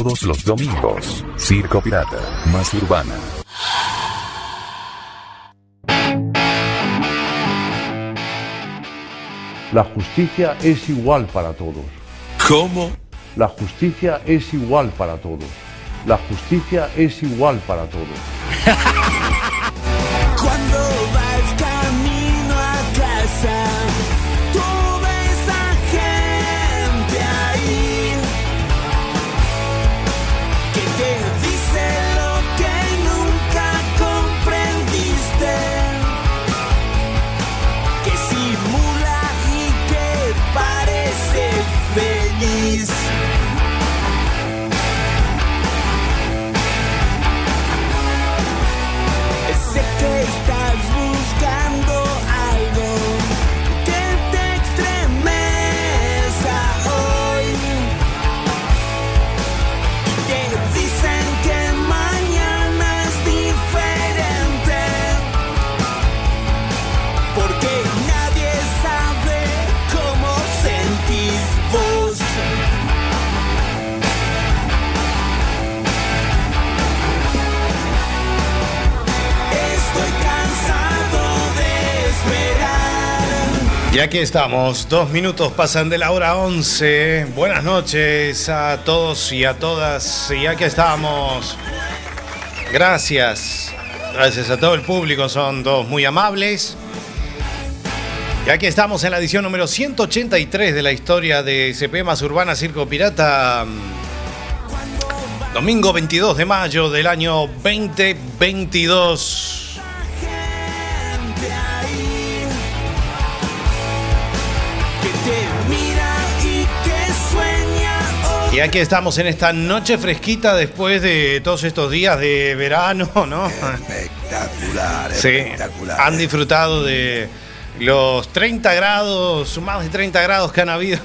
Todos los domingos, Circo Pirata, más urbana. La justicia es igual para todos. ¿Cómo? La justicia es igual para todos. La justicia es igual para todos. aquí estamos, dos minutos pasan de la hora 11. Buenas noches a todos y a todas. Y aquí estamos. Gracias. Gracias a todo el público, son dos muy amables. Y aquí estamos en la edición número 183 de la historia de CP más Urbana Circo Pirata. Domingo 22 de mayo del año 2022. Y aquí estamos en esta noche fresquita después de todos estos días de verano, ¿no? Espectacular, Sí, espectacular. han disfrutado de los 30 grados, más de 30 grados que han habido.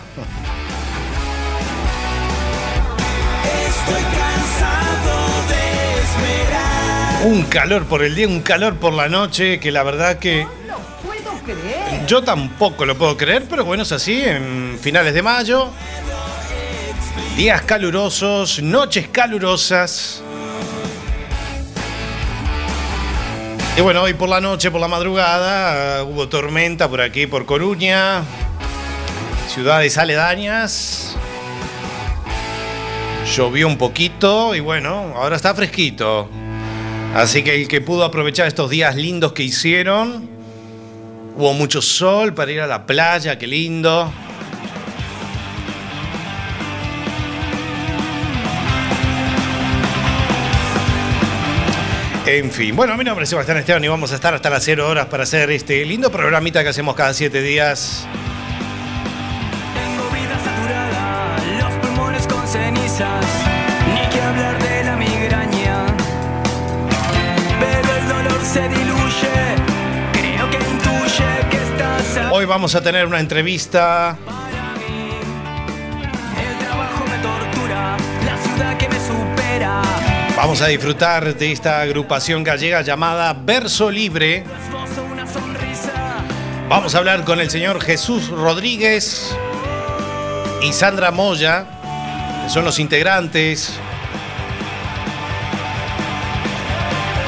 Estoy cansado de esperar. Un calor por el día, un calor por la noche, que la verdad que No puedo creer. yo tampoco lo puedo creer, pero bueno, es así, en finales de mayo. Días calurosos, noches calurosas. Y bueno, hoy por la noche, por la madrugada, eh, hubo tormenta por aquí, por Coruña, ciudades aledañas. Llovió un poquito y bueno, ahora está fresquito. Así que el que pudo aprovechar estos días lindos que hicieron, hubo mucho sol para ir a la playa, qué lindo. En fin, bueno, mi nombre es Sebastián Esteban y vamos a estar hasta las 0 horas para hacer este lindo programita que hacemos cada 7 días. Tengo vida saturada, los pulmones con cenizas, ni que hablar de la migraña. Pero el dolor se diluye, creo que intuye que estás a- Hoy vamos a tener una entrevista para mí. El trabajo me tortura, la ciudad que me supera. Vamos a disfrutar de esta agrupación gallega llamada Verso Libre. Vamos a hablar con el señor Jesús Rodríguez y Sandra Moya, que son los integrantes.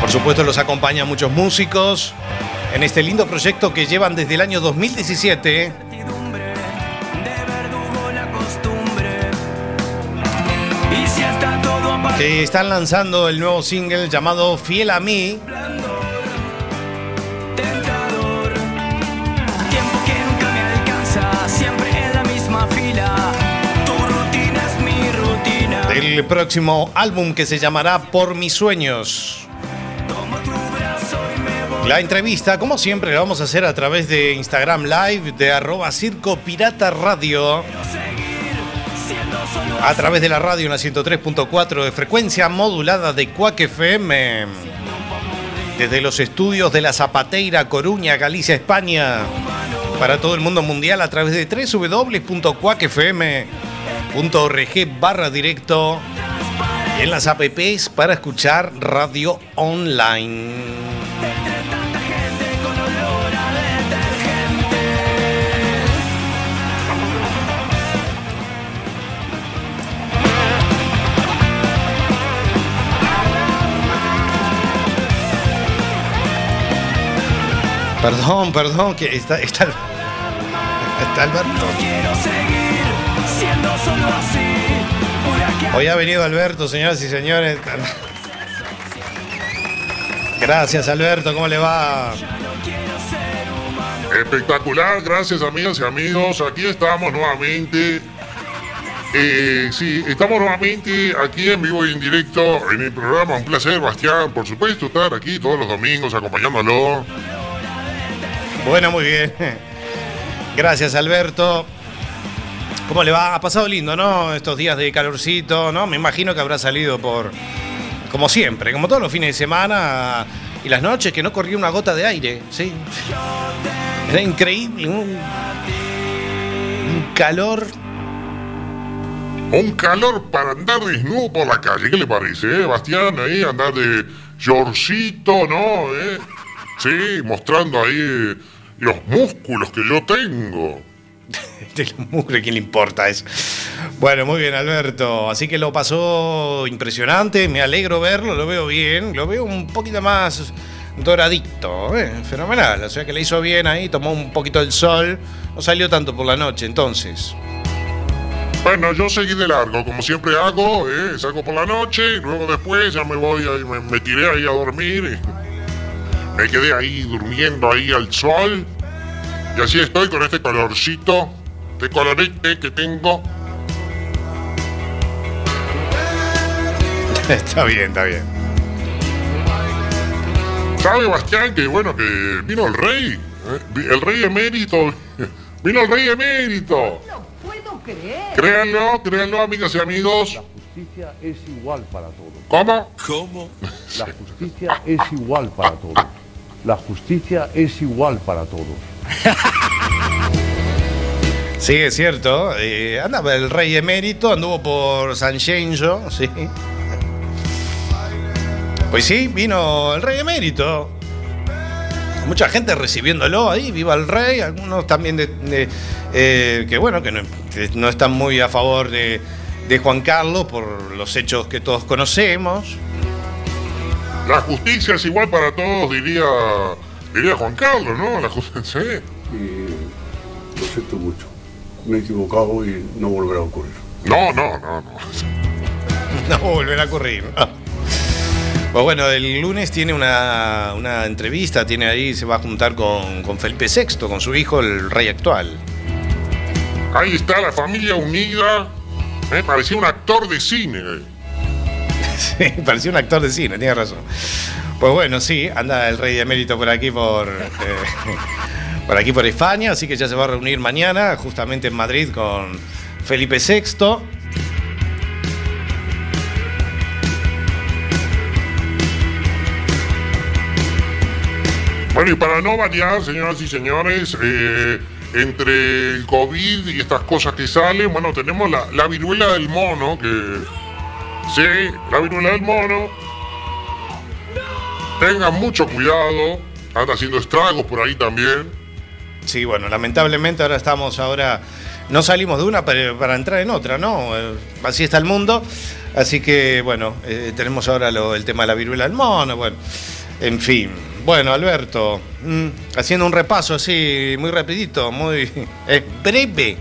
Por supuesto, los acompañan muchos músicos en este lindo proyecto que llevan desde el año 2017. Que están lanzando el nuevo single llamado Fiel a mí. del próximo álbum que se llamará Por mis sueños. La entrevista, como siempre, la vamos a hacer a través de Instagram Live de arroba Circo Pirata Radio. A través de la radio en la 103.4 de frecuencia modulada de Cuac FM. Desde los estudios de la Zapateira, Coruña, Galicia, España. Para todo el mundo mundial a través de www.cuacfm.org barra directo. Y en las apps para escuchar radio online. Perdón, perdón, que está, está, está Alberto. Quiero seguir siendo solo así. Huracán. Hoy ha venido Alberto, señoras y señores. Gracias, Alberto, ¿cómo le va? Espectacular, gracias amigas y amigos. Aquí estamos nuevamente. Eh, sí, estamos nuevamente aquí en vivo y en directo en el programa. Un placer, Bastián, por supuesto, estar aquí todos los domingos acompañándolo. Bueno, muy bien. Gracias, Alberto. ¿Cómo le va? Ha pasado lindo, ¿no? Estos días de calorcito, ¿no? Me imagino que habrá salido por, como siempre, como todos los fines de semana y las noches, que no corría una gota de aire, ¿sí? Era increíble, un, calor. Un calor para andar desnudo por la calle, ¿qué le parece, eh, Bastián? Ahí andar de yorcito, ¿no? ¿Eh? Sí, mostrando ahí los músculos que yo tengo. De los mugre, ¿quién le importa eso? Bueno, muy bien, Alberto. Así que lo pasó impresionante, me alegro verlo, lo veo bien, lo veo un poquito más doradito, ¿eh? fenomenal. O sea que le hizo bien ahí, tomó un poquito el sol, no salió tanto por la noche, entonces. Bueno, yo seguí de largo, como siempre hago, ¿eh? salgo por la noche, y luego después ya me voy, ahí, me, me tiré ahí a dormir. y me quedé ahí durmiendo ahí al sol. Y así estoy con este colorcito, de colorete que tengo. está bien, está bien. ¿Sabe, Bastián, que bueno, que vino el rey? ¿eh? El rey emérito. Vino el rey emérito. No puedo creer. Créanlo, créanlo, amigas y amigos. La justicia es igual para todos. ¿Cómo? ¿Cómo? La justicia es igual para todos. La justicia es igual para todos. Sí, es cierto. eh, andaba el rey emérito, anduvo por San Genjo, sí. Pues sí, vino el rey emérito. Mucha gente recibiéndolo ahí, viva el rey, algunos también de, eh, que bueno, que no, están muy a favor de Juan Carlos por los hechos que todos conocemos. La justicia es igual para todos, diría, diría Juan Carlos, ¿no? La justicia, sí. y lo siento mucho. Me he equivocado y no volverá a ocurrir. No, no, no, no. No volverá a ocurrir. no. Pues bueno, el lunes tiene una, una entrevista, tiene ahí, se va a juntar con, con Felipe VI, con su hijo, el rey actual. Ahí está la familia unida. Me parecía un actor de cine. Sí, parecía un actor de cine, tiene razón. Pues bueno, sí, anda el rey emérito por aquí, por, eh, por aquí, por España, así que ya se va a reunir mañana, justamente en Madrid, con Felipe VI. Bueno, y para no variar, señoras y señores, eh, entre el COVID y estas cosas que salen, bueno, tenemos la viruela del mono, que... Sí, la viruela del mono. Tengan mucho cuidado, anda haciendo estragos por ahí también. Sí, bueno, lamentablemente ahora estamos ahora. No salimos de una para, para entrar en otra, ¿no? Eh, Así está el mundo. Así que, bueno, eh, tenemos ahora lo- el tema de la viruela del mono, bueno. En fin. Bueno, Alberto, mm, haciendo un repaso así, muy rapidito, muy eh, breve.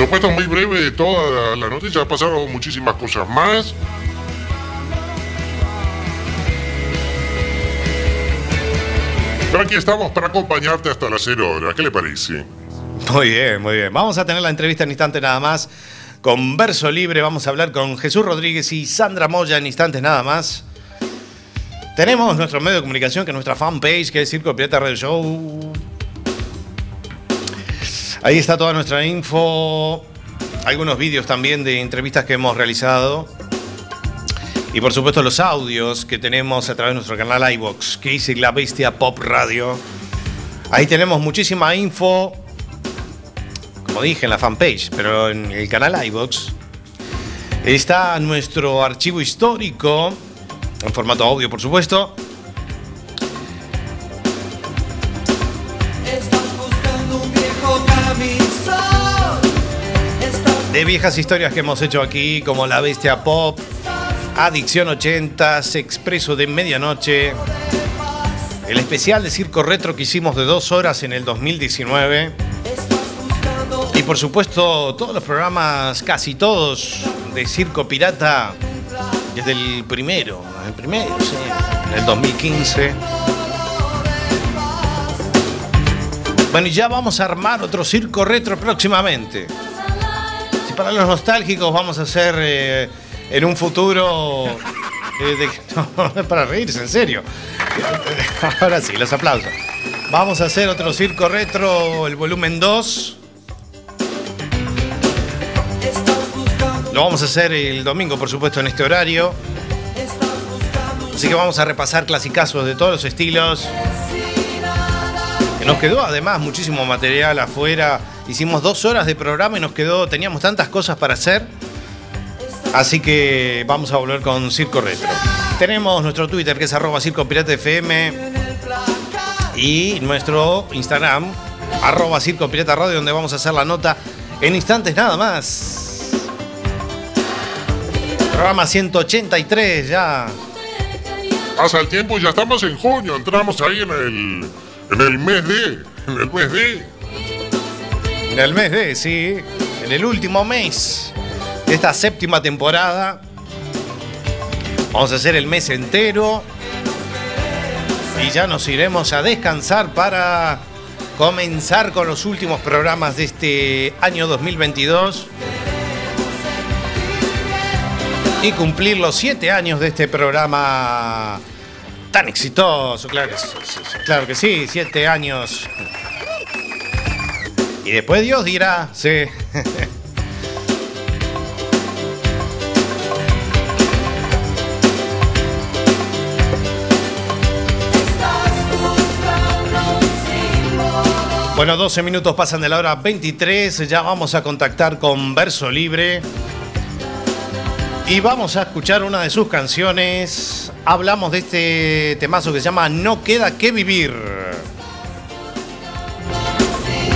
Supuesto, muy breve de toda la, noticia, pasaron muchísimas cosas más. Pero aquí estamos para acompañarte hasta las 0 horas. ¿Qué le parece? Muy bien, muy bien. Vamos a tener la entrevista en instantes nada más. Con Verso Libre vamos a hablar con Jesús Rodríguez y Sandra Moya en instantes nada más. Tenemos nuestro medio de comunicación, que es nuestra fanpage, que es Circo Pirata Radio Show. Ahí está toda nuestra info. algunos vídeos también de entrevistas que hemos realizado. Y por supuesto los audios que tenemos a través de nuestro canal iVox, que dice La Bestia Pop Radio. Ahí tenemos muchísima info, como dije, en la fanpage, pero en el canal iVox está nuestro archivo histórico, en formato audio por supuesto. De viejas historias que hemos hecho aquí, como La Bestia Pop, Adicción 80, Expreso de Medianoche, el especial de Circo Retro que hicimos de dos horas en el 2019, y por supuesto todos los programas, casi todos, de Circo Pirata, desde el primero, el primero, sí, en el 2015. Bueno, y ya vamos a armar otro circo retro próximamente. Para los nostálgicos vamos a hacer eh, en un futuro. eh, para reírse, en serio. Ahora sí, los aplausos. Vamos a hacer otro circo retro, el volumen 2. Lo vamos a hacer el domingo, por supuesto, en este horario. Así que vamos a repasar clasicazos de todos los estilos. Que nos quedó además muchísimo material afuera. Hicimos dos horas de programa y nos quedó, teníamos tantas cosas para hacer. Así que vamos a volver con Circo Retro. Tenemos nuestro Twitter que es arroba Circo Pirata FM y nuestro Instagram arroba Circo Pirata Radio donde vamos a hacer la nota en instantes nada más. Programa 183 ya. Pasa el tiempo y ya estamos en junio. Entramos ahí en el, en el mes de. En el mes de. En el mes de, sí, en el último mes de esta séptima temporada. Vamos a hacer el mes entero. Y ya nos iremos a descansar para comenzar con los últimos programas de este año 2022. Y cumplir los siete años de este programa tan exitoso. Claro claro que sí siete años. Y después Dios dirá, sí. Bueno, 12 minutos pasan de la hora 23, ya vamos a contactar con Verso Libre y vamos a escuchar una de sus canciones. Hablamos de este temazo que se llama No queda que vivir.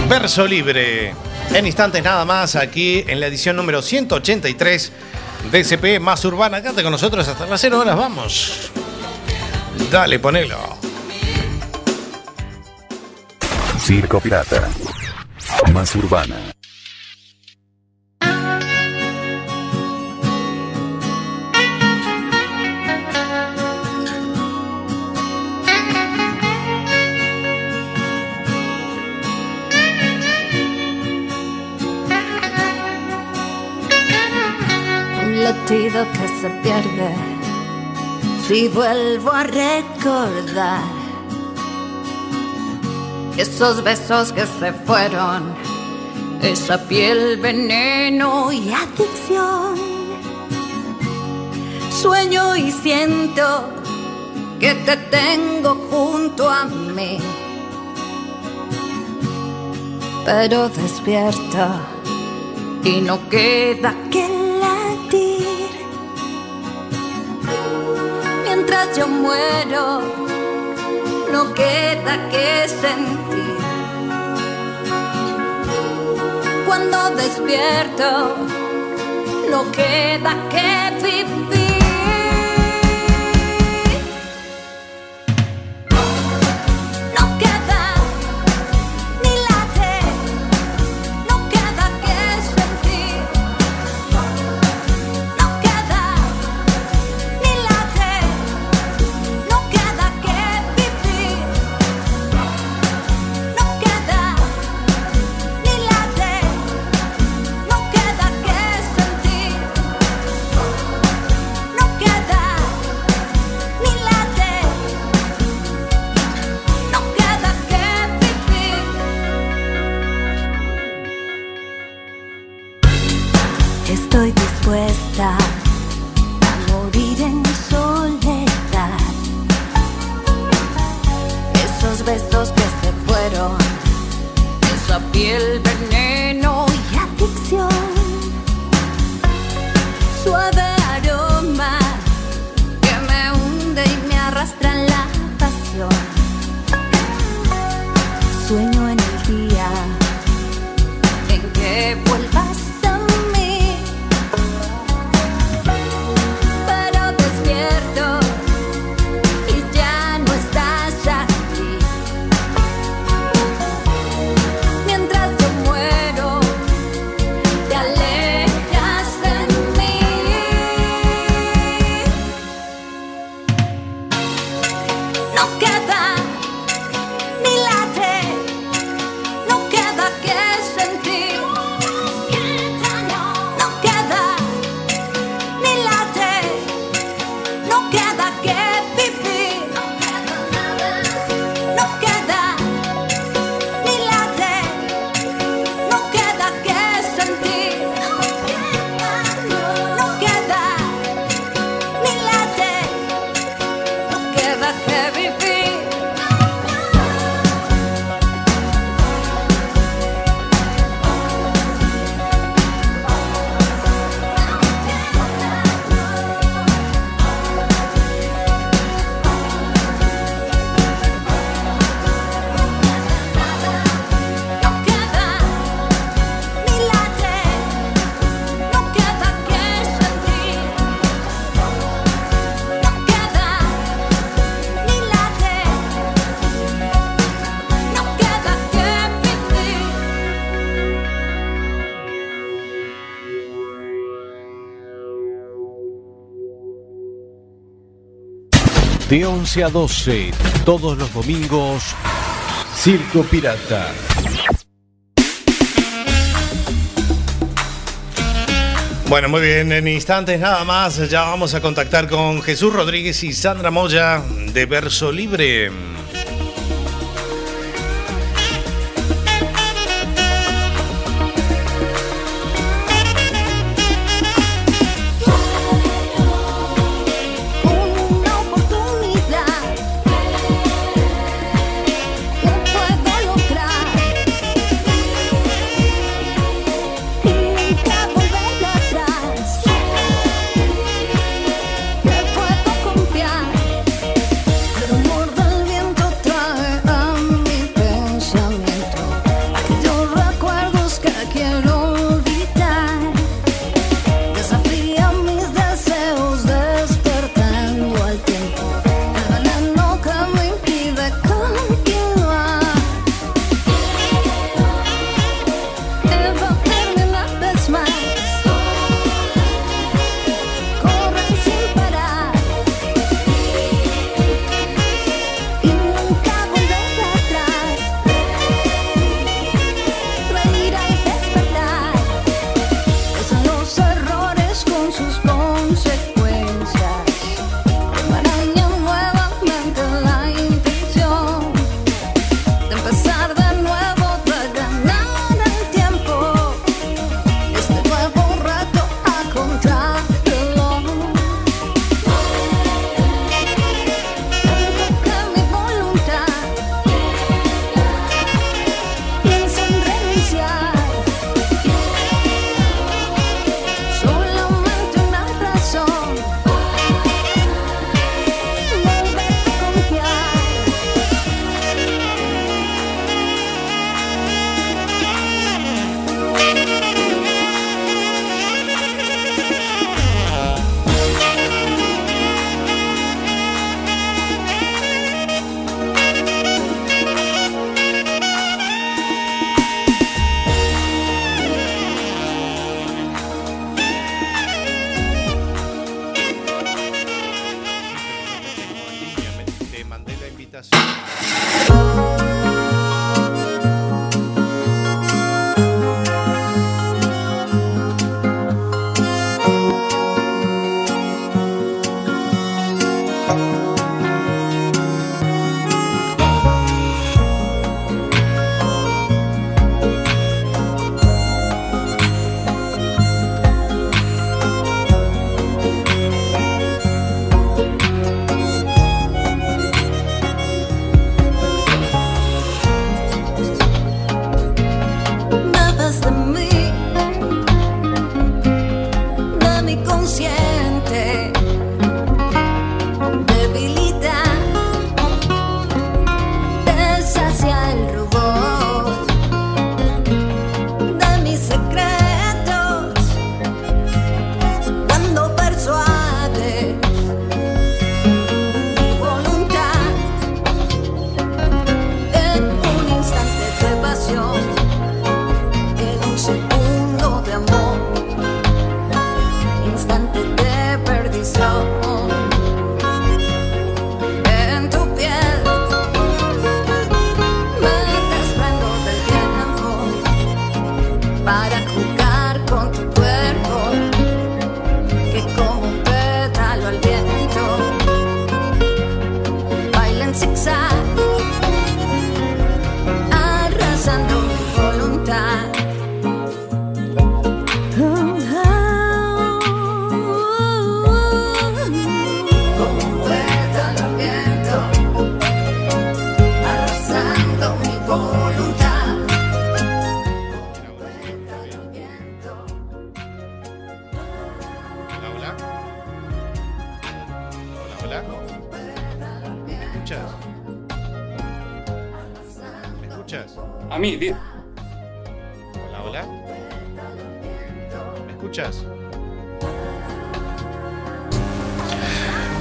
Verso Libre. En instantes nada más aquí en la edición número 183 de CP Más Urbana. Quédate con nosotros hasta las 0 horas, vamos. Dale, ponelo. Circo Pirata. Más urbana. Un latido que se pierde si vuelvo a recordar esos besos que se fueron, esa piel, veneno y adicción. Sueño y siento que te tengo junto a mí, pero despierto y no queda que Mientras yo muero, no queda que sentir. Cuando despierto, no queda que vivir. De 11 a 12, todos los domingos, Circo Pirata. Bueno, muy bien, en instantes nada más ya vamos a contactar con Jesús Rodríguez y Sandra Moya de Verso Libre.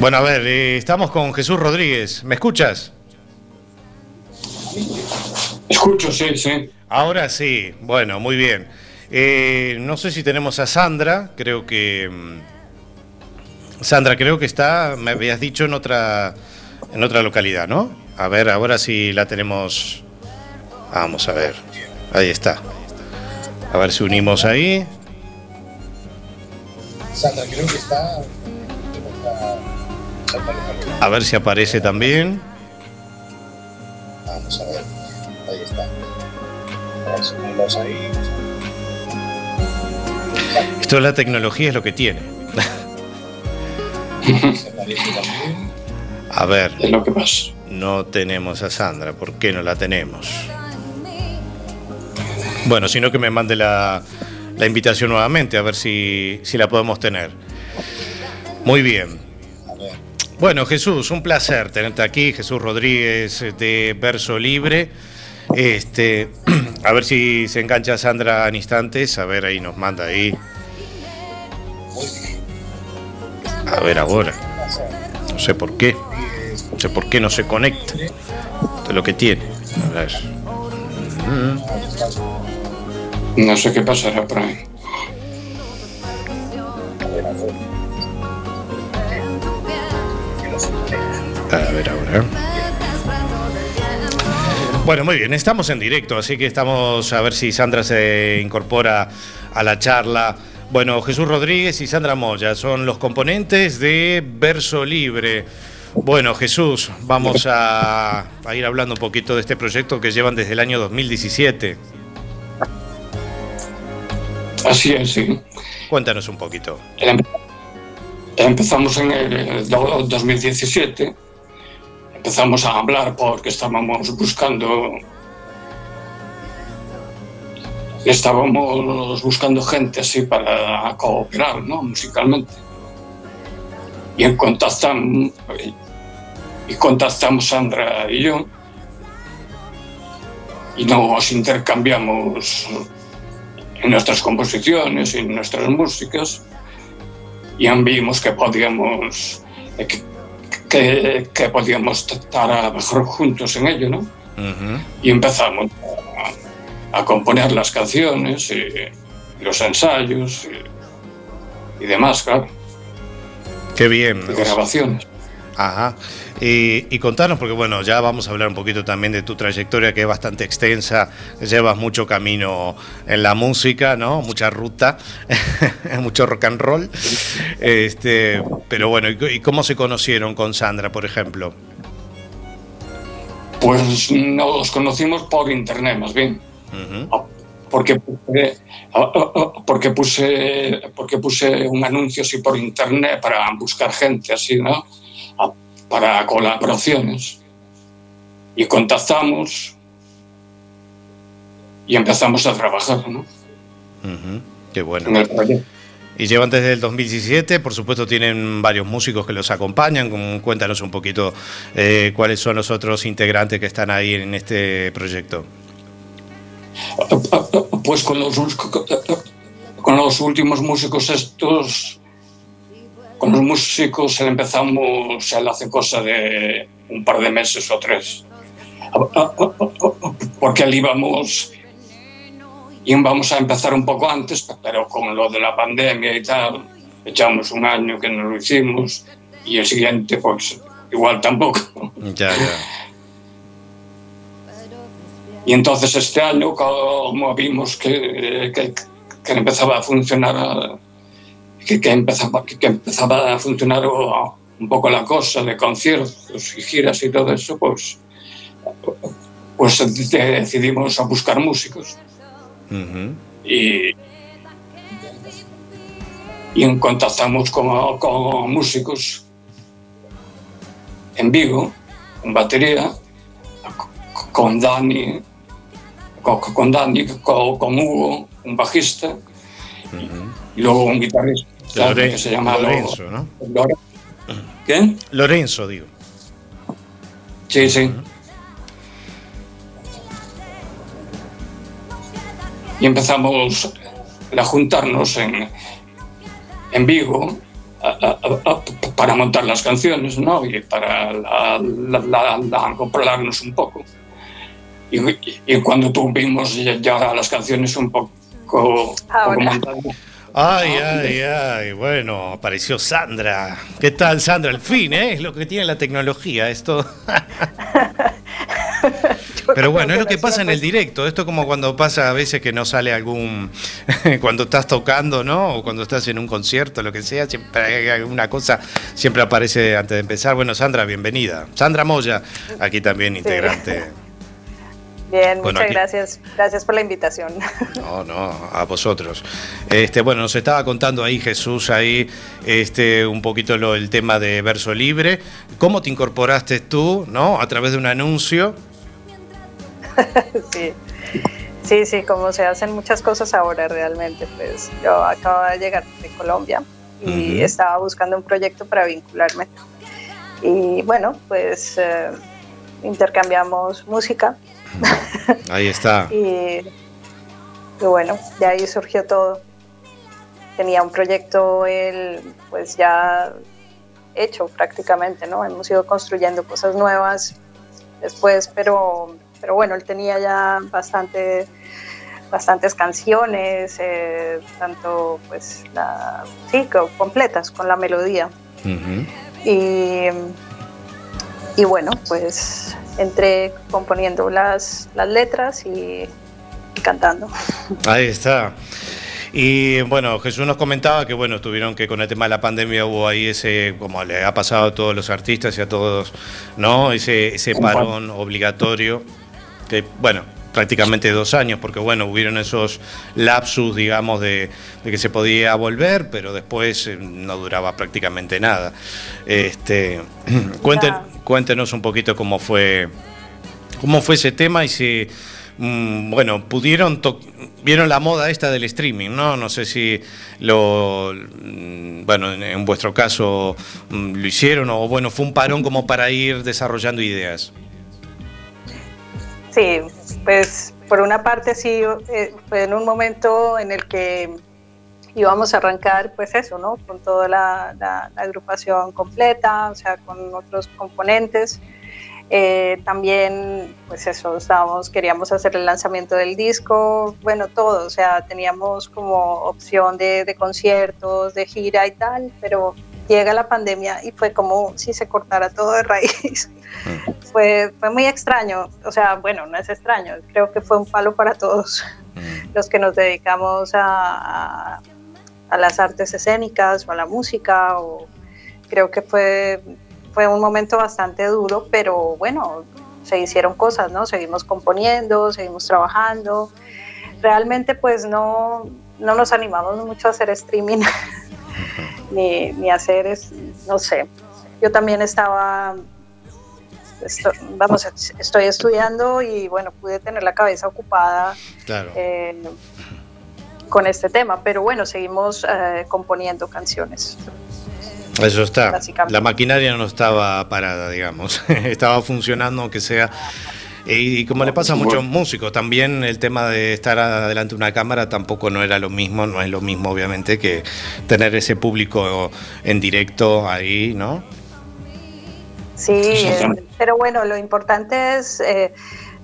Bueno, a ver, eh, estamos con Jesús Rodríguez. ¿Me escuchas? Escucho, sí, sí. Ahora sí, bueno, muy bien. Eh, no sé si tenemos a Sandra, creo que... mm, Sandra, creo que está, me habías dicho, en otra, en otra localidad, ¿no? A ver, ahora sí la tenemos... Vamos a ver, ahí está. A ver si unimos ahí. Sandra, creo que está. A ver si aparece también. Vamos a ver. Ahí está. A ver si ponemos ahí. Esto de la tecnología es lo que tiene. A ver. Es lo que pasa. No tenemos a Sandra. ¿Por qué no la tenemos? Bueno, sino que me mande la, la invitación nuevamente, a ver si, si la podemos tener. Muy bien. Bueno, Jesús, un placer tenerte aquí. Jesús Rodríguez de Verso Libre. Este, a ver si se engancha Sandra en instantes. A ver, ahí nos manda ahí. A ver ahora. No sé por qué. No sé por qué no se conecta. Es lo que tiene. No sé qué pasará por ahí. Ahora. Bueno, muy bien, estamos en directo, así que estamos a ver si Sandra se incorpora a la charla. Bueno, Jesús Rodríguez y Sandra Moya son los componentes de Verso Libre. Bueno, Jesús, vamos a, a ir hablando un poquito de este proyecto que llevan desde el año 2017. Así es, sí. Cuéntanos un poquito. Em- Empezamos en el do- 2017. Empezamos a hablar porque estábamos buscando. Estábamos buscando gente así para cooperar, ¿no? Musicalmente. Y contactamos, y contactamos Sandra y yo. Y nos intercambiamos en nuestras composiciones y en nuestras músicas y vimos que podíamos que, que podíamos estar mejor juntos en ello, ¿no? Y empezamos a, a componer las canciones y los ensayos y, y demás, claro, Qué bien. y grabaciones. Ajá. Y, y contanos, porque bueno, ya vamos a hablar un poquito también de tu trayectoria que es bastante extensa, llevas mucho camino en la música, ¿no? Mucha ruta, mucho rock and roll. Este, pero bueno, ¿y, cómo se conocieron con Sandra, por ejemplo? Pues nos conocimos por internet, más bien. Ujú. porque puse, porque puse porque puse un anuncio así por internet para buscar gente así no para colaboraciones y contactamos y empezamos a trabajar ¿no? Qué bueno. en el proyecto Y llevan desde el 2017, por supuesto tienen varios músicos que los acompañan. Cuéntanos un poquito eh, cuáles son los otros integrantes que están ahí en este proyecto. pues con los con los últimos músicos estos con los músicos empezamos hace cosa de un par de meses o tres porque él íbamos íbamos a empezar un poco antes pero con lo de la pandemia y tal echamos un año que no lo hicimos y el siguiente pues igual tampoco Ya, ya. Y entonces este año, como vimos que, que, que empezaba a funcionar, que, que empezaba, que empezaba a funcionar un poco la cosa de conciertos y giras y todo eso, pues, pues decidimos a buscar músicos. Y, y contactamos con, con músicos en Vigo, con batería, con Dani, con, con Dani, con, con Hugo, un bajista, y luego un guitarrista Lore- que se llama Lo- Lorenzo, ¿no? Lore- ¿Qué? Lorenzo, digo. Sí, sí. y empezamos a juntarnos en, en Vigo a- a- a- a- para montar las canciones, ¿no? Y para la- la- la- la- acoplarnos un poco. Y, y cuando tuvimos ya, las canciones un poco, poco montadas, Ay, ay, ay. Bueno, apareció Sandra. ¿Qué tal, Sandra? Al fin, ¿eh? Es lo que tiene la tecnología, esto. Pero bueno, es lo que pasa en el directo. Esto como cuando pasa a veces que no sale algún. cuando estás tocando, ¿no? O cuando estás en un concierto, lo que sea, siempre hay alguna cosa, siempre aparece antes de empezar. Bueno, Sandra, bienvenida. Sandra Moya, aquí también integrante. Bien, Bueno, muchas aquí- gracias. Gracias por la invitación. No, no, a vosotros. Este, bueno, nos estaba contando ahí Jesús ahí este un poquito lo, el tema de verso libre. ¿Cómo te incorporaste tú, no? A través de un anuncio. sí. sí, sí, como se hacen muchas cosas ahora realmente. Pues yo acabo de llegar de Colombia y estaba buscando un proyecto para vincularme. Y bueno, pues eh, intercambiamos música Ahí está. y, y bueno, de ahí surgió todo. Tenía un proyecto él pues ya hecho prácticamente, ¿no? Hemos ido construyendo cosas nuevas después, pero, pero bueno, él tenía ya bastante, bastantes canciones, eh, tanto pues la, sí, co- completas con la melodía. Y, y bueno, pues entré componiendo las, las letras y, y cantando. Ahí está. Y bueno, Jesús nos comentaba que bueno, tuvieron que con el tema de la pandemia hubo ahí ese, como le ha pasado a todos los artistas y a todos, ¿no? Ese, ese parón obligatorio, que bueno, prácticamente dos años, porque bueno, hubieron esos lapsus, digamos, de, de que se podía volver, pero después eh, no duraba prácticamente nada. Este, cuenten, cuéntenos un poquito cómo fue, cómo fue ese tema y si, mm, bueno, pudieron, vieron la moda esta del streaming, ¿no? No sé si lo, mm, bueno, en, en vuestro caso mm, lo hicieron o bueno, fue un parón como para ir desarrollando ideas. Sí, pues por una parte sí, eh, fue en un momento en el que íbamos a arrancar, pues eso, ¿no? Con toda la, agrupación completa, o sea, con otros componentes. Eh, también, pues eso, queríamos hacer el lanzamiento del disco, bueno, todo, o sea, teníamos como opción de, de conciertos, de gira y tal, pero llega la pandemia y fue como si se cortara todo de raíz. fue, fue muy extraño, o sea, bueno, no es extraño, creo que fue un palo para todos los que nos dedicamos a, a- a las artes escénicas o a la música, o creo que fue, fue un momento bastante duro, pero bueno, se hicieron cosas, ¿no? Seguimos componiendo, seguimos trabajando. Realmente pues no, no nos animamos mucho a hacer streaming, ni, ni hacer, es- no sé. Yo también estaba esto- vamos, estoy estudiando y bueno, pude tener la cabeza ocupada Claro. eh, con este tema, pero bueno, seguimos eh, componiendo canciones. Eso está. La maquinaria no estaba parada, digamos. estaba funcionando, aunque sea. Y, y como le pasa a muchos músicos, también el tema de estar adelante de una cámara tampoco no era lo mismo, no es lo mismo, obviamente, que tener ese público en directo ahí, ¿no? Sí, eh, pero bueno, lo importante es eh,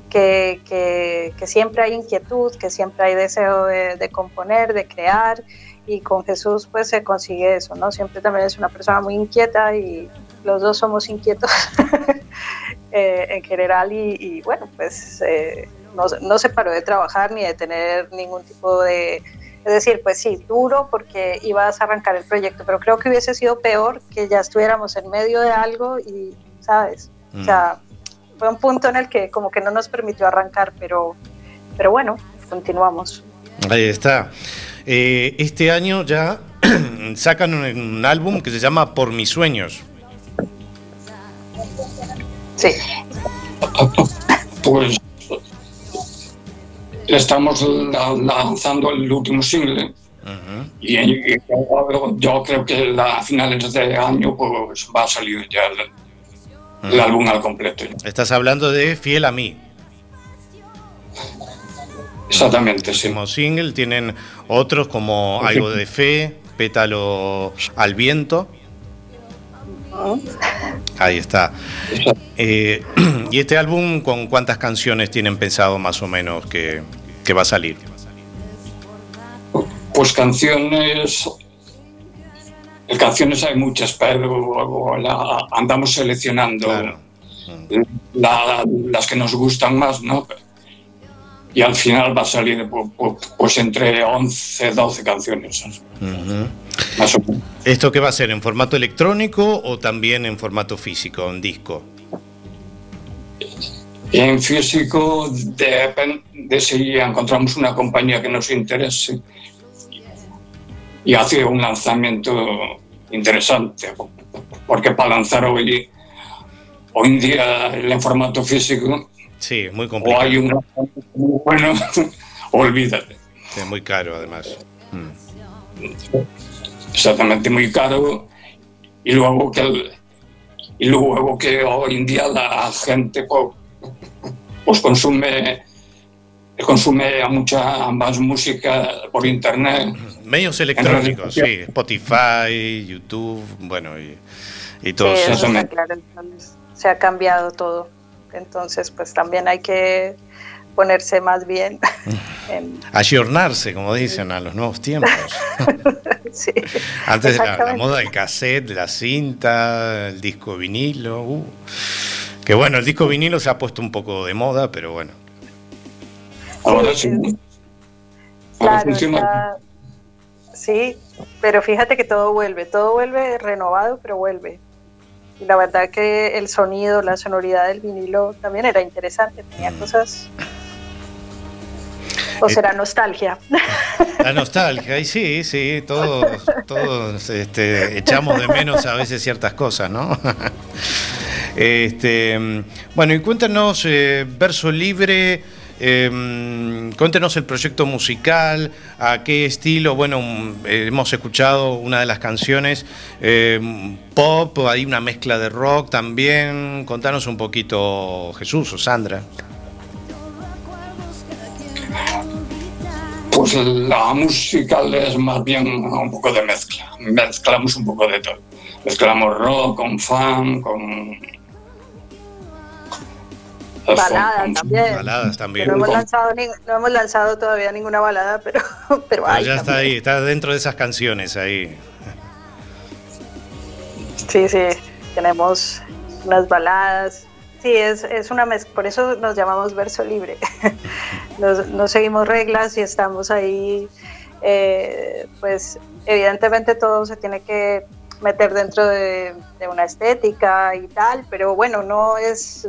que, que- que siempre hay inquietud, que siempre hay deseo de, de componer, de crear, y con Jesús pues se consigue eso, ¿no? Siempre también es una persona muy inquieta y los dos somos inquietos eh, en general y, y, bueno, pues eh, no, no se paró de trabajar ni de tener ningún tipo de... Es decir, pues sí, duro porque ibas a arrancar el proyecto, pero creo que hubiese sido peor que ya estuviéramos en medio de algo y, ¿sabes? O sea, fue un punto en el que como que no nos permitió arrancar, pero, pero bueno, continuamos. Ahí está. Eh, este año ya sacan un, un álbum que se llama Por mis sueños. Sí. Pues estamos la- lanzando el último single y, y yo, creo que a finales de año pues va a salir ya el, el álbum al completo. Estás hablando de Fiel a mí. Exactamente, sí. Como single, tienen otros como Sí. Algo de Fe, Pétalo al Viento. Ahí está. Eh, ¿Y este álbum con cuántas canciones tienen pensado más o menos que, que va a salir? Pues canciones. Canciones hay muchas, pero la- andamos seleccionando la- las que nos gustan más, ¿no? Y al final va a salir pu- pu- pues entre 11, 12 canciones. Ujú. Más o menos. ¿Esto qué va a ser? ¿En formato electrónico o también en formato físico, en disco? En físico depende de si encontramos una compañía que nos interese y hace un lanzamiento interesante, porque para lanzar hoy, hoy en día en formato físico Sí, muy o complicado. hay un lanzamiento muy bueno, olvídate. Es muy caro además. exactamente muy caro y luego que el- y luego que hoy en día la gente po- pues, consume consume a mucha más música por internet Medios electrónicos, sí. Spotify, YouTube, bueno, y, y todo Sí, eso. claro, se ha cambiado todo. Entonces, pues también hay que ponerse más bien en, Ayornarse, como dicen, a los nuevos tiempos. sí, Antes era la exactamente. moda del cassette, la cinta, el disco vinilo. uh. Que bueno, el disco vinilo se ha puesto un poco de moda, pero bueno. ahora sí ahora Claro, funciona sí, pero fíjate que todo vuelve, todo vuelve renovado, pero vuelve. Y la verdad que el sonido, la sonoridad del vinilo también era interesante, tenía cosas... O Eh, será nostalgia. La nostalgia, y sí, sí, todos, todos este, echamos de menos a veces ciertas cosas, ¿no? Este, mm, bueno, y cuéntanos, eh, Verso Libre, eh, cuéntenos el proyecto musical, a qué estilo, bueno, mm, hemos escuchado una de las canciones, eh, pop, hay una mezcla de rock también, contanos un poquito, Jesús o Sandra. pues la musical es más bien un poco de mezcla. Mezclamos un poco de todo. Mezclamos rock con funk con También. Baladas también. No hemos, lanzado ni- no hemos lanzado todavía ninguna balada, pero, pero Pero hay ya está también. ahí, está dentro de esas canciones ahí. Sí, sí, tenemos unas baladas. Sí, es, es una mezcla, por eso nos llamamos verso libre. Nos- no seguimos reglas y estamos ahí, eh, pues evidentemente todo se tiene que meter dentro de, de una estética y tal, pero bueno, no es,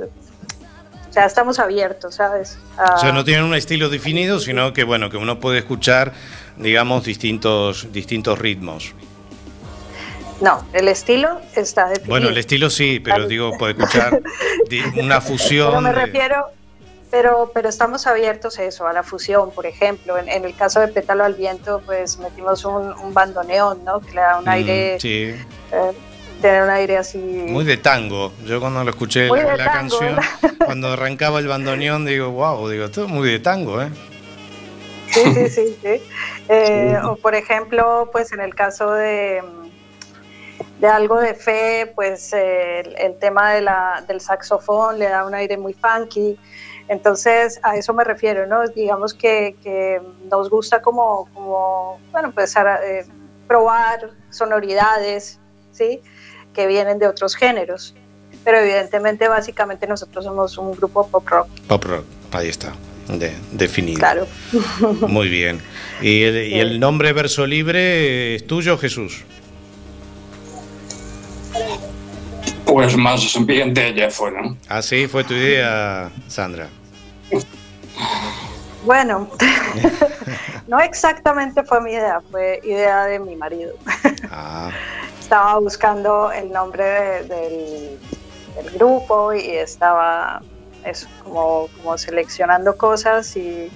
o sea, estamos abiertos, ¿sabes? A- O sea, no tienen un estilo definido, sino que bueno, que uno puede escuchar, digamos, distintos, distintos ritmos. No, el estilo está definido. Bueno, el estilo sí, pero digo, puede escuchar una Pero fusión. me de- refiero, pero, pero estamos abiertos a eso, a la fusión, por ejemplo. En, en el caso de Pétalo al Viento, pues metimos un, un bandoneón, ¿no? Que le da un Mm, aire, Sí, eh, tiene un aire así. muy de tango. Yo cuando lo escuché Muy la, de la tango, canción, cuando arrancaba el bandoneón, digo, wow, digo, todo muy de tango, ¿eh? Sí, sí, sí, sí. Eh, O por ejemplo, pues en el caso de, de algo de fe, pues eh, el, el tema de la, del saxofón le da un aire muy funky. Entonces, a eso me refiero, ¿no? Digamos que, que nos gusta como, como bueno, pues a- eh, probar sonoridades, ¿sí? Que vienen de otros géneros. Pero evidentemente, básicamente nosotros somos un grupo pop rock, Pop rock, ahí está, de- definido. claro. Muy bien. ¿Y el, y el nombre Verso Libre es tuyo, Jesús? pues más bien de ella fueron Ah, sí, fue tu idea, Sandra. Bueno, no exactamente fue mi idea, fue idea de mi marido. Ah, Estaba buscando el nombre de- del, del grupo y estaba eso, como, como seleccionando cosas y,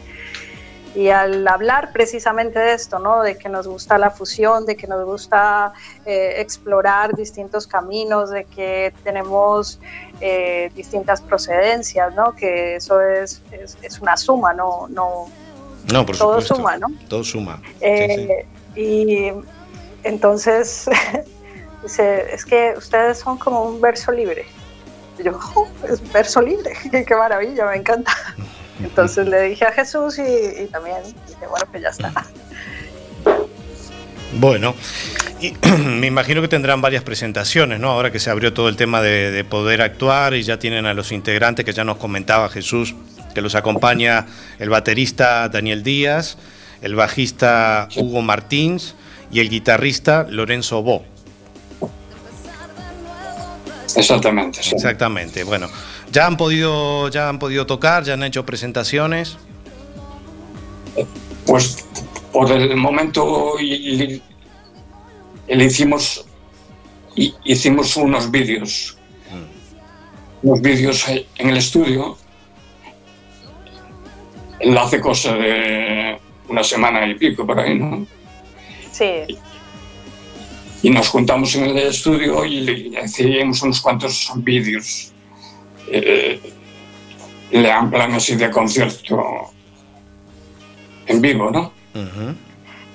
y al hablar precisamente de esto, ¿no? De que nos gusta la fusión, de que nos gusta eh, explorar distintos caminos, de que tenemos eh, distintas procedencias, ¿no? Que eso es, es, es una suma, no, no, No, por todo supuesto. suma, ¿no? Todo suma. Eh, Y entonces dice, es que ustedes son como un verso libre. Y yo, "Oh, es un verso libre, qué maravilla, me encanta. Entonces le dije a Jesús y, y también dije, bueno, pues ya está. Bueno, y me imagino que tendrán varias presentaciones, ¿no? Ahora que se abrió todo el tema de, de poder actuar y ya tienen a los integrantes que ya nos comentaba Jesús, que los acompaña el baterista Daniel Díaz, el bajista Hugo Martins y el guitarrista Lorenzo Bo. Exactamente, sí. Exactamente. Bueno, ya han podido, ya han podido tocar, ya han hecho presentaciones. Pues por el momento le hicimos hicimos unos vídeos unos vídeos en el estudio Él hace cosa de una semana y pico por ahí, ¿no? Sí, Y nos juntamos en el estudio y le hacíamos unos cuantos vídeos. Eh, le dan plan así de concierto en vivo, ¿no?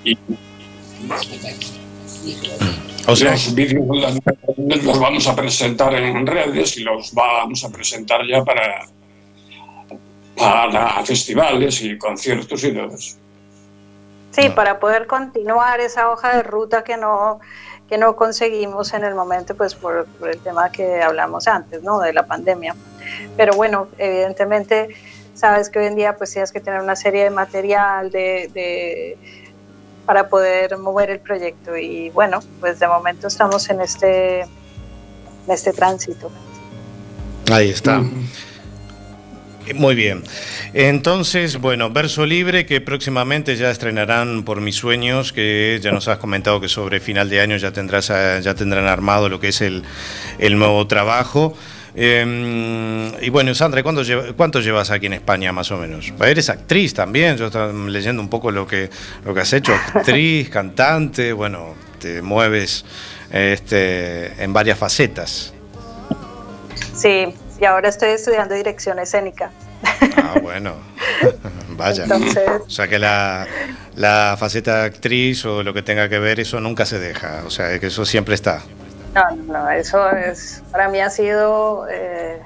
Y O sea- los vídeos los, los vamos a presentar en redes y los vamos a presentar ya para, para festivales y conciertos y todo eso. sí, para poder continuar esa hoja de ruta que no que no conseguimos en el momento, pues por, por el tema que hablamos antes, ¿no? De la pandemia. Pero bueno, evidentemente, sabes que hoy en día pues tienes que tener una serie de material de, de- para poder mover el proyecto y bueno, pues de momento estamos en este en este tránsito. Ahí está. Muy bien. Entonces, bueno, Verso Libre, que próximamente ya estrenarán por mis sueños, que ya nos has comentado que sobre final de año ya tendrás eh, ya tendrán armado lo que es el, el nuevo trabajo. Eh, y bueno, Sandra, ¿cuánto, lleva- ¿cuánto llevas aquí en España más o menos? Eres actriz también, yo estaba leyendo un poco lo que, lo que has hecho, actriz, cantante, bueno, te mueves este, en varias facetas. Sí, y ahora estoy estudiando dirección escénica. Ah, bueno. Vaya. Entonces- o sea que la, la faceta de actriz o lo que tenga que ver, eso nunca se deja. O sea, que eso siempre está. No, no, no, eso es, para mí ha sido, eh,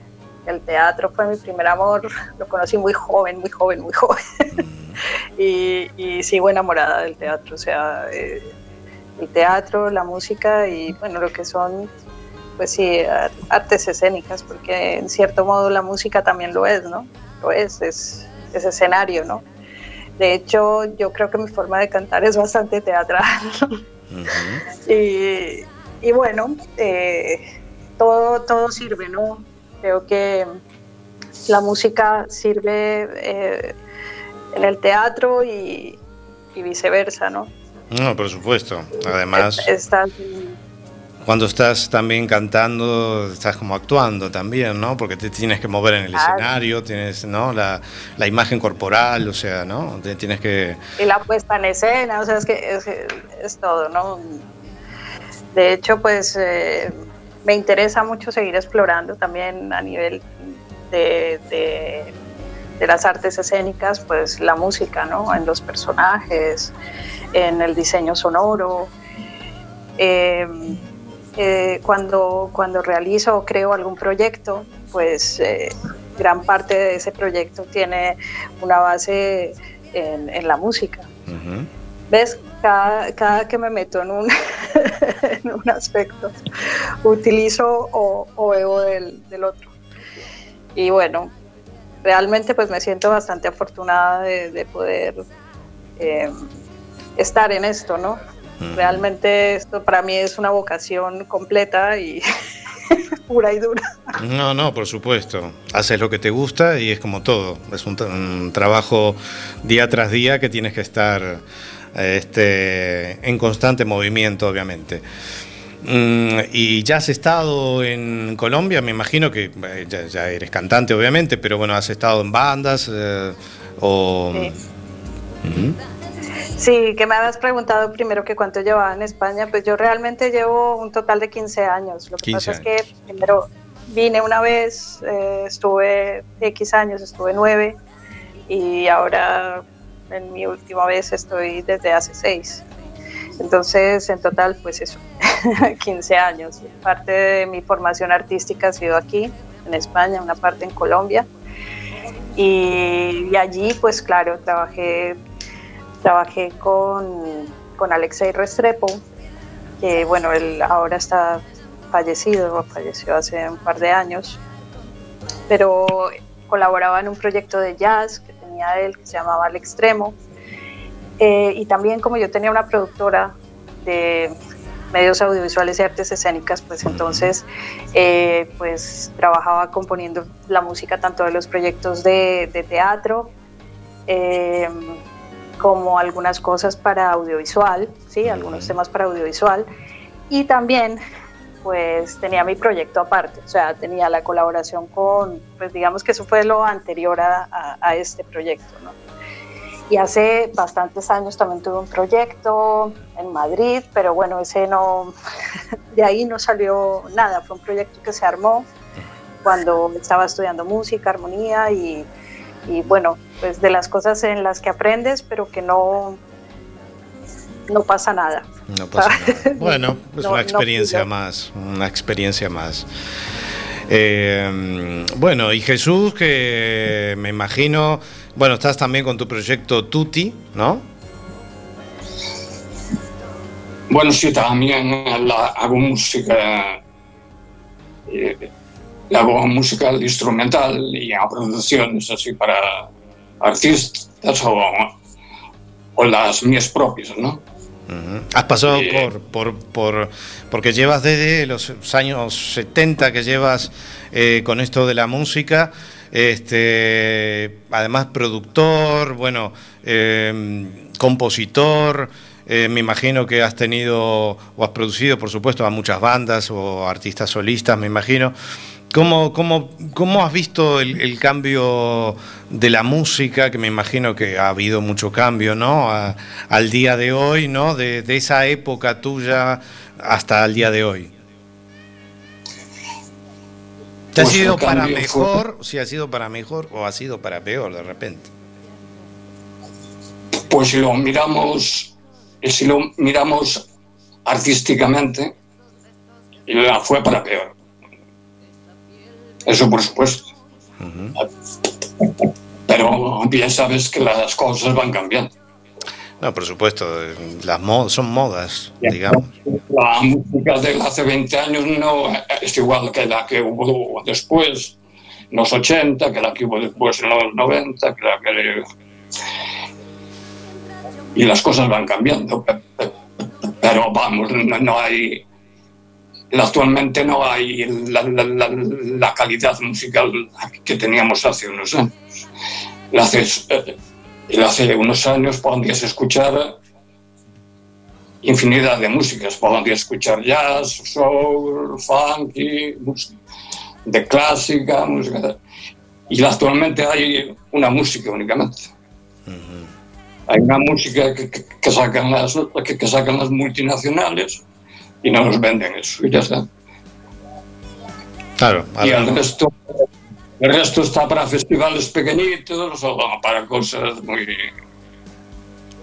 el teatro fue mi primer amor, lo conocí muy joven, muy joven, muy joven, y, y sigo enamorada del teatro, o sea, eh, el teatro, la música y bueno, lo que son, pues sí, ar- artes escénicas, porque en cierto modo la música también lo es, ¿no? Lo es, es, es escenario, ¿no? De hecho, yo creo que mi forma de cantar es bastante teatral. Y, y bueno, eh, todo, todo sirve, ¿no? Creo que la música sirve eh, en el teatro y, y viceversa, ¿no? No, por supuesto. Además, Estás- cuando estás también cantando, estás como actuando también, ¿no? Porque te tienes que mover en el Claro. escenario, tienes, ¿no? La, la imagen corporal, o sea, ¿no? Te tienes que... y la puesta en escena, o sea, es que es, es todo, ¿no? De hecho, pues eh, me interesa mucho seguir explorando también a nivel de, de- de las artes escénicas, pues la música, ¿no? En los personajes, en el diseño sonoro. Eh, eh, cuando, cuando realizo o creo algún proyecto, pues eh, gran parte de ese proyecto tiene una base en, en la música. ¿Ves? Cada, cada que me meto en un, en un aspecto, utilizo o, o bebo del, del otro. Y bueno, realmente pues me siento bastante afortunada de, de poder eh, estar en esto, ¿no? Realmente esto para mí es una vocación completa y pura y dura. No, no, por supuesto. Haces lo que te gusta y es como todo. Es un, un trabajo día tras día que tienes que estar este, en constante movimiento, obviamente. Mm, y ya has estado en Colombia, me imagino que eh, ya, ya eres cantante, obviamente, pero bueno, has estado en bandas eh, o... Ujú. Sí, que me habías preguntado primero que cuánto llevaba en España, pues yo realmente llevo un total de 15 años. Lo que 15 pasa es que primero vine una vez, eh, estuve X años, estuve nueve y ahora en mi última vez estoy desde hace seis. Entonces, en total, pues eso, 15 años. Parte de mi formación artística ha sido aquí, en España, una parte en Colombia. Y, y allí, pues claro, trabajé, trabajé con, con Alexei Restrepo, que bueno, él ahora está fallecido, falleció hace un par de años, pero colaboraba en un proyecto de jazz que tenía él, que se llamaba Al Extremo. Eh, y también como yo tenía una productora de medios audiovisuales y artes escénicas, pues entonces eh, pues trabajaba componiendo la música tanto de los proyectos de, de teatro eh, como algunas cosas para audiovisual, sí, algunos temas para audiovisual. Y también pues tenía mi proyecto aparte, o sea, tenía la colaboración con, pues digamos que eso fue lo anterior a, a- a este proyecto, ¿no? Y hace bastantes años también tuve un proyecto en Madrid, pero bueno, ese no, de ahí no salió nada, fue un proyecto que se armó cuando estaba estudiando música, armonía y, y bueno, pues de las cosas en las que aprendes, pero que no, no pasa nada. No pasa nada. Bueno, es No- una no experiencia más, una experiencia más. Eh, bueno, y Jesús, que me imagino, bueno, estás también con tu proyecto Tuti, ¿no? Bueno, sí, también la- hago música, eh, hago música instrumental y hago producciones así para artistas o, o las mías propias, ¿no? Has pasado por, por, por- porque llevas desde los años 70 que llevas eh, con esto de la música, este, además productor, bueno, eh, compositor, eh, me imagino que has tenido o has producido, por supuesto, a muchas bandas o artistas solistas, me imagino. ¿Cómo, cómo, cómo has visto el, el cambio de la música? Que me imagino que ha habido mucho cambio, ¿no? A- al día de hoy, ¿no? De, de esa época tuya hasta el día de hoy. ¿Te ha Pues sido para mejor? Si ha sido para mejor o ha sido para peor de repente. Pues si lo miramos, si lo miramos artísticamente, fue para peor. Eso por supuesto. Pero bien sabes que las cosas van cambiando. No, por supuesto, las mo- son modas, digamos. La música de hace 20 años no es igual que la que hubo después, en los 80, que la que hubo después en los 90, que la que... Y las cosas van cambiando. pe- pe- Pero vamos, no hay... Actualmente no hay la, la- la- la calidad musical que teníamos hace unos años. Hace, eh, hace unos años podías escuchar infinidad de músicas. Podías escuchar jazz, soul, funky, música de clásica, música. Y actualmente hay una música únicamente. Hay una música que, que- que sacan las, que, que sacan las multinacionales y no nos venden eso. Y ya está. Claro, Y el resto, el resto está para festivales pequeñitos o para cosas muy.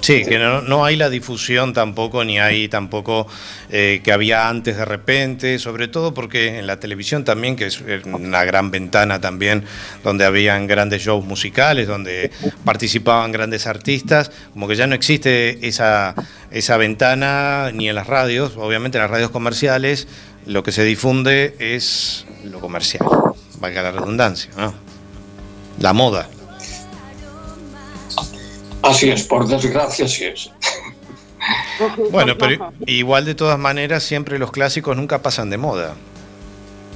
Sí, que no, no hay la difusión tampoco, ni hay tampoco eh, que había antes de repente, sobre todo porque en la televisión también, que es una gran ventana también, donde habían grandes shows musicales, donde participaban grandes artistas, como que ya no existe esa, esa ventana ni en las radios, obviamente en las radios comerciales lo que se difunde es lo comercial, valga la redundancia, ¿no? La moda. Así es, por desgracia, así es. Bueno, pero igual de todas maneras siempre los clásicos nunca pasan de moda.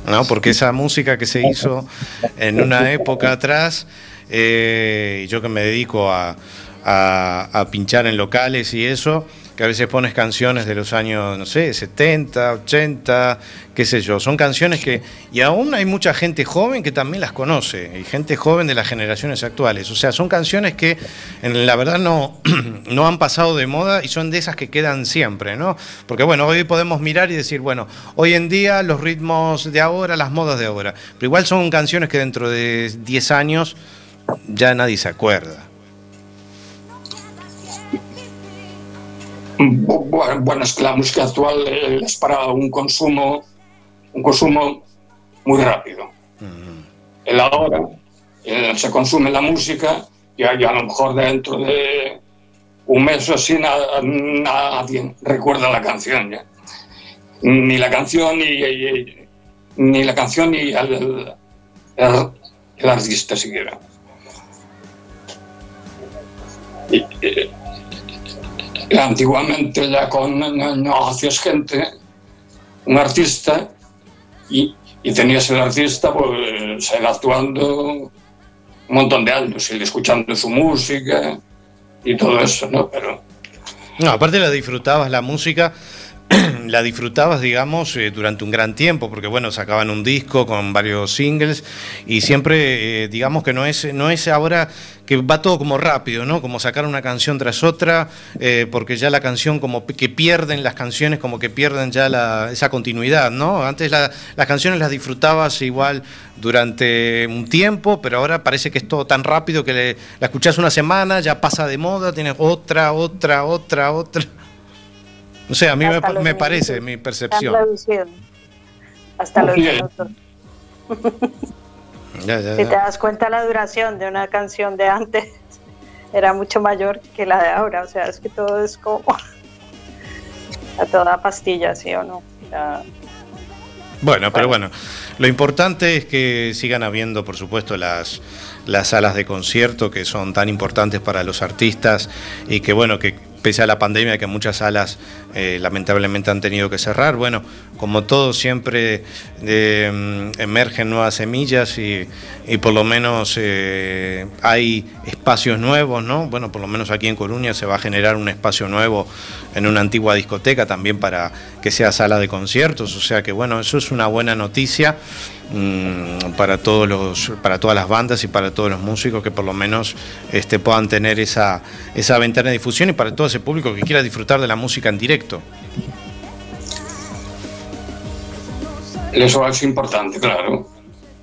¿No? Porque esa música que se hizo en una época atrás, eh, yo que me dedico a- a pinchar en locales y eso, que a veces pones canciones de los años, no sé, 70, 80, qué sé yo, son canciones que, y aún hay mucha gente joven que también las conoce, y gente joven de las generaciones actuales, o sea, son canciones que la verdad no, no han pasado de moda y son de esas que quedan siempre, ¿no? Porque bueno, hoy podemos mirar y decir, bueno, hoy en día los ritmos de ahora, las modas de ahora, pero igual son canciones que dentro de 10 años ya nadie se acuerda. Bu- bu- Bueno, es que la música actual eh, es para un consumo, un consumo muy rápido. El ahora eh, se consume la música y a, lo mejor dentro de un mes o así na- nadie recuerda la canción ya. Ni la canción ni, ni- ni la canción ni el, el- el artista siquiera. Y- y antiguamente ya con no, no hacías gente, un artista, y, y tenías el artista pues él actuando un montón de años, y escuchando su música y todo eso, ¿no? Pero No, aparte la disfrutabas la música, la disfrutabas, digamos, eh, durante un gran tiempo, porque bueno, sacaban un disco con varios singles y siempre, eh, digamos que no es, no es ahora que va todo como rápido, ¿no? Como sacar una canción tras otra, eh, porque ya la canción como que pierden las canciones, como que pierden ya la- esa continuidad, ¿no? Antes la- las canciones las disfrutabas igual durante un tiempo, pero ahora parece que es todo tan rápido que le- la escuchás una semana, ya pasa de moda, tienes otra, otra, otra, otra. No sé, a mí me, Hasta los me parece, mi percepción. Hasta los minutos. Ya, ya, Si ya. te das cuenta, la duración de una canción de antes era mucho mayor que la de ahora. O sea, es que todo es como a toda pastilla, ¿sí o no? Bueno, pero bueno, lo importante es que sigan habiendo, por supuesto, las, las salas de concierto que son tan importantes para los artistas y que, bueno, que pese a la pandemia, que muchas salas eh, lamentablemente han tenido que cerrar, bueno, como todo siempre eh, emergen nuevas semillas y, y por lo menos eh, hay espacios nuevos, ¿no? Bueno, por lo menos aquí en Coruña se va a generar un espacio nuevo en una antigua discoteca también para que sea sala de conciertos, o sea que bueno, eso es una buena noticia para todos los para todas las bandas y para todos los músicos que por lo menos este puedan tener esa esa ventana de difusión y para todo ese público que quiera disfrutar de la música en directo. eso es importante, claro.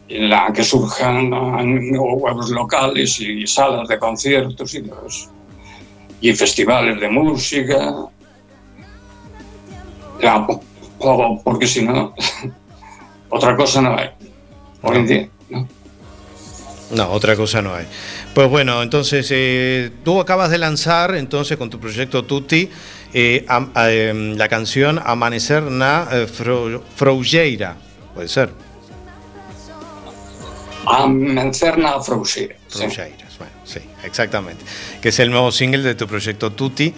En la que surjan nuevos locales y salas de conciertos y eso. Y festivales de música. Po- porque si no, otra cosa no hay. Hoy en día. No, otra cosa no hay. Pues bueno, entonces eh, tú acabas de lanzar entonces con tu proyecto Tutti eh, a- em, la canción Amanecer na eh, Fro- puede ser. Amanecer na Frouxeira. Frouxeiras, bueno, sí, exactamente. Que es el nuevo single de tu proyecto Tutti,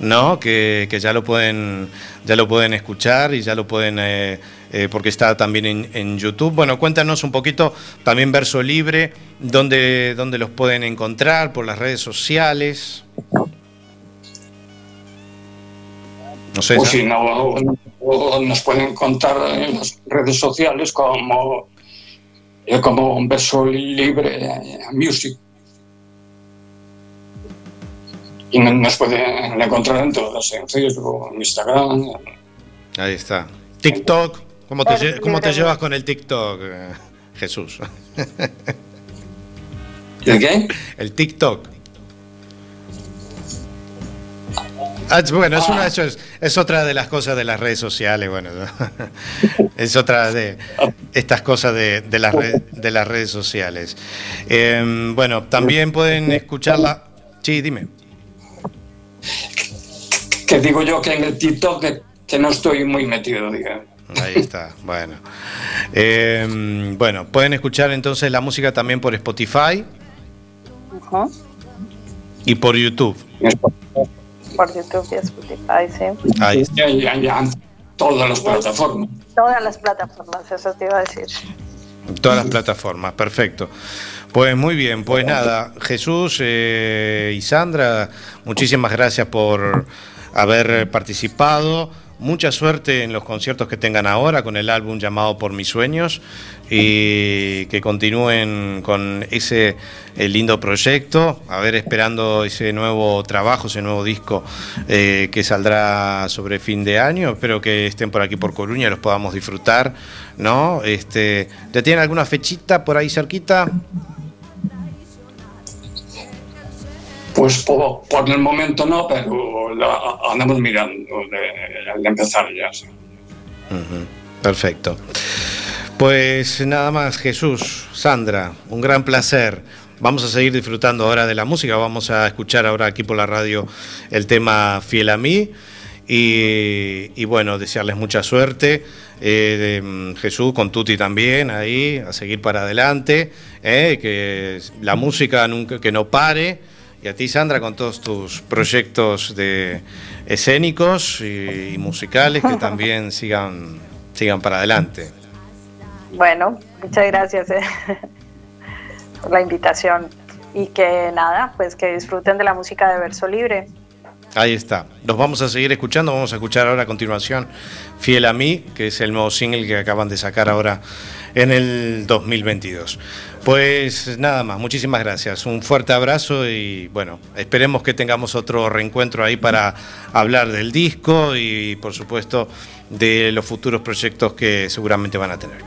¿no? Que, que ya lo pueden ya lo pueden escuchar y ya lo pueden eh, porque está también en, en YouTube. Bueno, cuéntanos un poquito también Verso Libre, dónde, dónde los pueden encontrar por las redes sociales. No sé. O Sa- si no, nos pueden contar en las redes sociales como, eh, como un beso libre eh, music. Y no- nos pueden encontrar en todas, en Facebook, en Instagram. Ahí está. TikTok, ¿cómo te, cómo te llevas con el TikTok, eh, Jesús? ¿El qué? El TikTok. Ah, bueno, es, una, eso es, es otra de las cosas de las redes sociales, bueno, ¿no? es otra de estas cosas de, de las, red- de las redes sociales. Eh, bueno, también pueden escucharla. Sí, dime. Que digo yo que en el TikTok que, que no estoy muy metido, digamos. Ahí está, bueno. Eh, bueno, pueden escuchar entonces la música también por Spotify y por YouTube. por YouTube y Spotify, sí. Ahí está. Ya, ya, ya, en todas las plataformas. Todas las plataformas, eso te iba a decir. Todas las plataformas, perfecto. Pues muy bien, pues nada, Jesús eh, y Sandra, muchísimas gracias por haber participado. Mucha suerte en los conciertos que tengan ahora con el álbum llamado Por mis sueños y que continúen con ese eh, lindo proyecto. A ver, esperando ese nuevo trabajo, ese nuevo disco eh, que saldrá sobre fin de año. Espero que estén por aquí por Coruña los podamos disfrutar, ¿no? Este, ¿Ya tienen alguna fechita por ahí cerquita? Pues por, por el momento no, pero la andamos mirando de, de empezar ya. Perfecto. Pues nada más, Jesús, Sandra, un gran placer. Vamos a seguir disfrutando ahora de la música. Vamos a escuchar ahora aquí por la radio el tema Fiel a mí. Y, bueno, desearles mucha suerte. Eh, mm, Jesús, con Tuti también, ahí, a seguir para adelante. eh, que la música nunca, que no pare. Y a ti, Sandra, con todos tus proyectos de escénicos y, y musicales que también sigan, sigan para adelante. Bueno, muchas gracias eh, por la invitación y que nada, pues que disfruten de la música de verso libre. Ahí está. Los vamos a seguir escuchando. Vamos a escuchar ahora a continuación Fiel a mí, que es el nuevo single que acaban de sacar ahora en el 2022. Pues nada más, muchísimas gracias. Un fuerte abrazo y bueno, esperemos que tengamos otro reencuentro ahí para hablar del disco y por supuesto de los futuros proyectos que seguramente van a tener.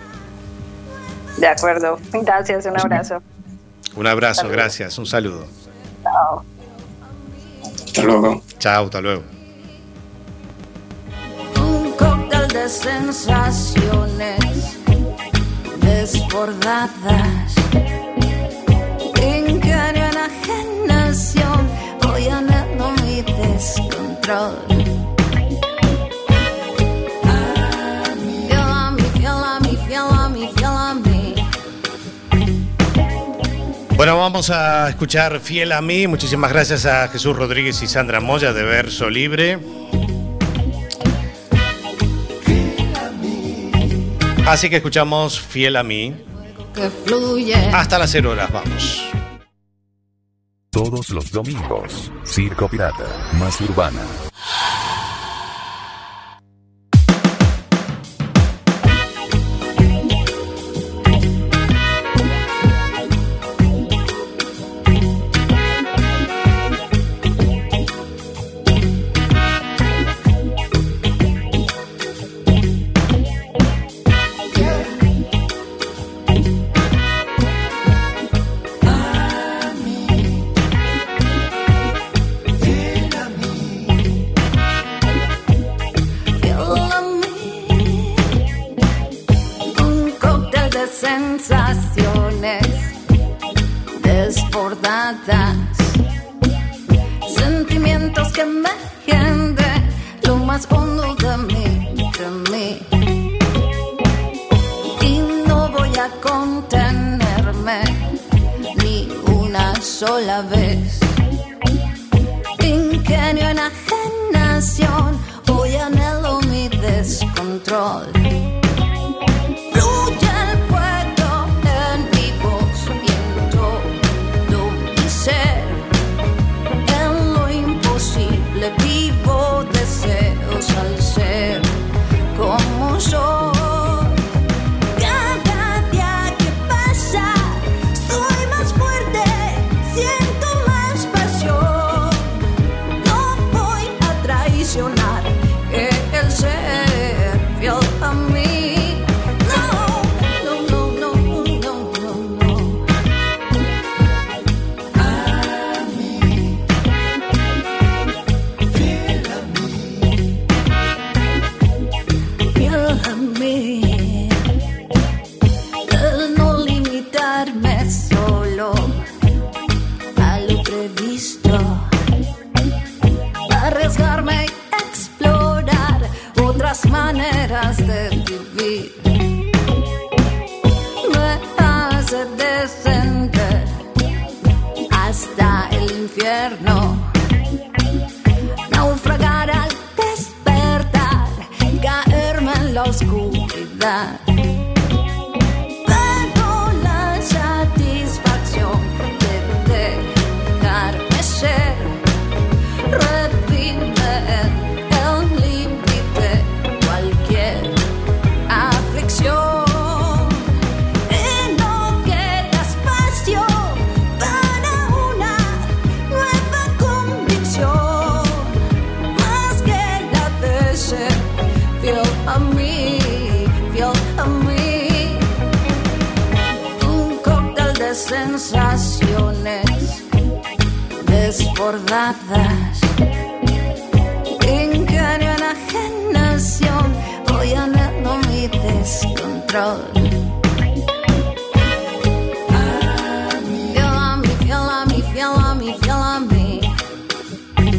De acuerdo. Gracias, un abrazo. Un abrazo, Saludos. gracias, un saludo. Chao. Hasta luego. Chao, hasta luego. Un cóctel de sensaciones desbordadas. Engaño, enajenación, hoy anhelo mi descontrol. Fiel a mí, fiel a mí, fiel a mí, fiel a mí. Bueno, vamos a escuchar Fiel a mí. Muchísimas gracias a Jesús Rodríguez y Sandra Moya de Verso Libre. Así que escuchamos Fiel a mí. Que fluye. Hasta las 0 horas, vamos. Todos los domingos, Circo Pirata, más urbana.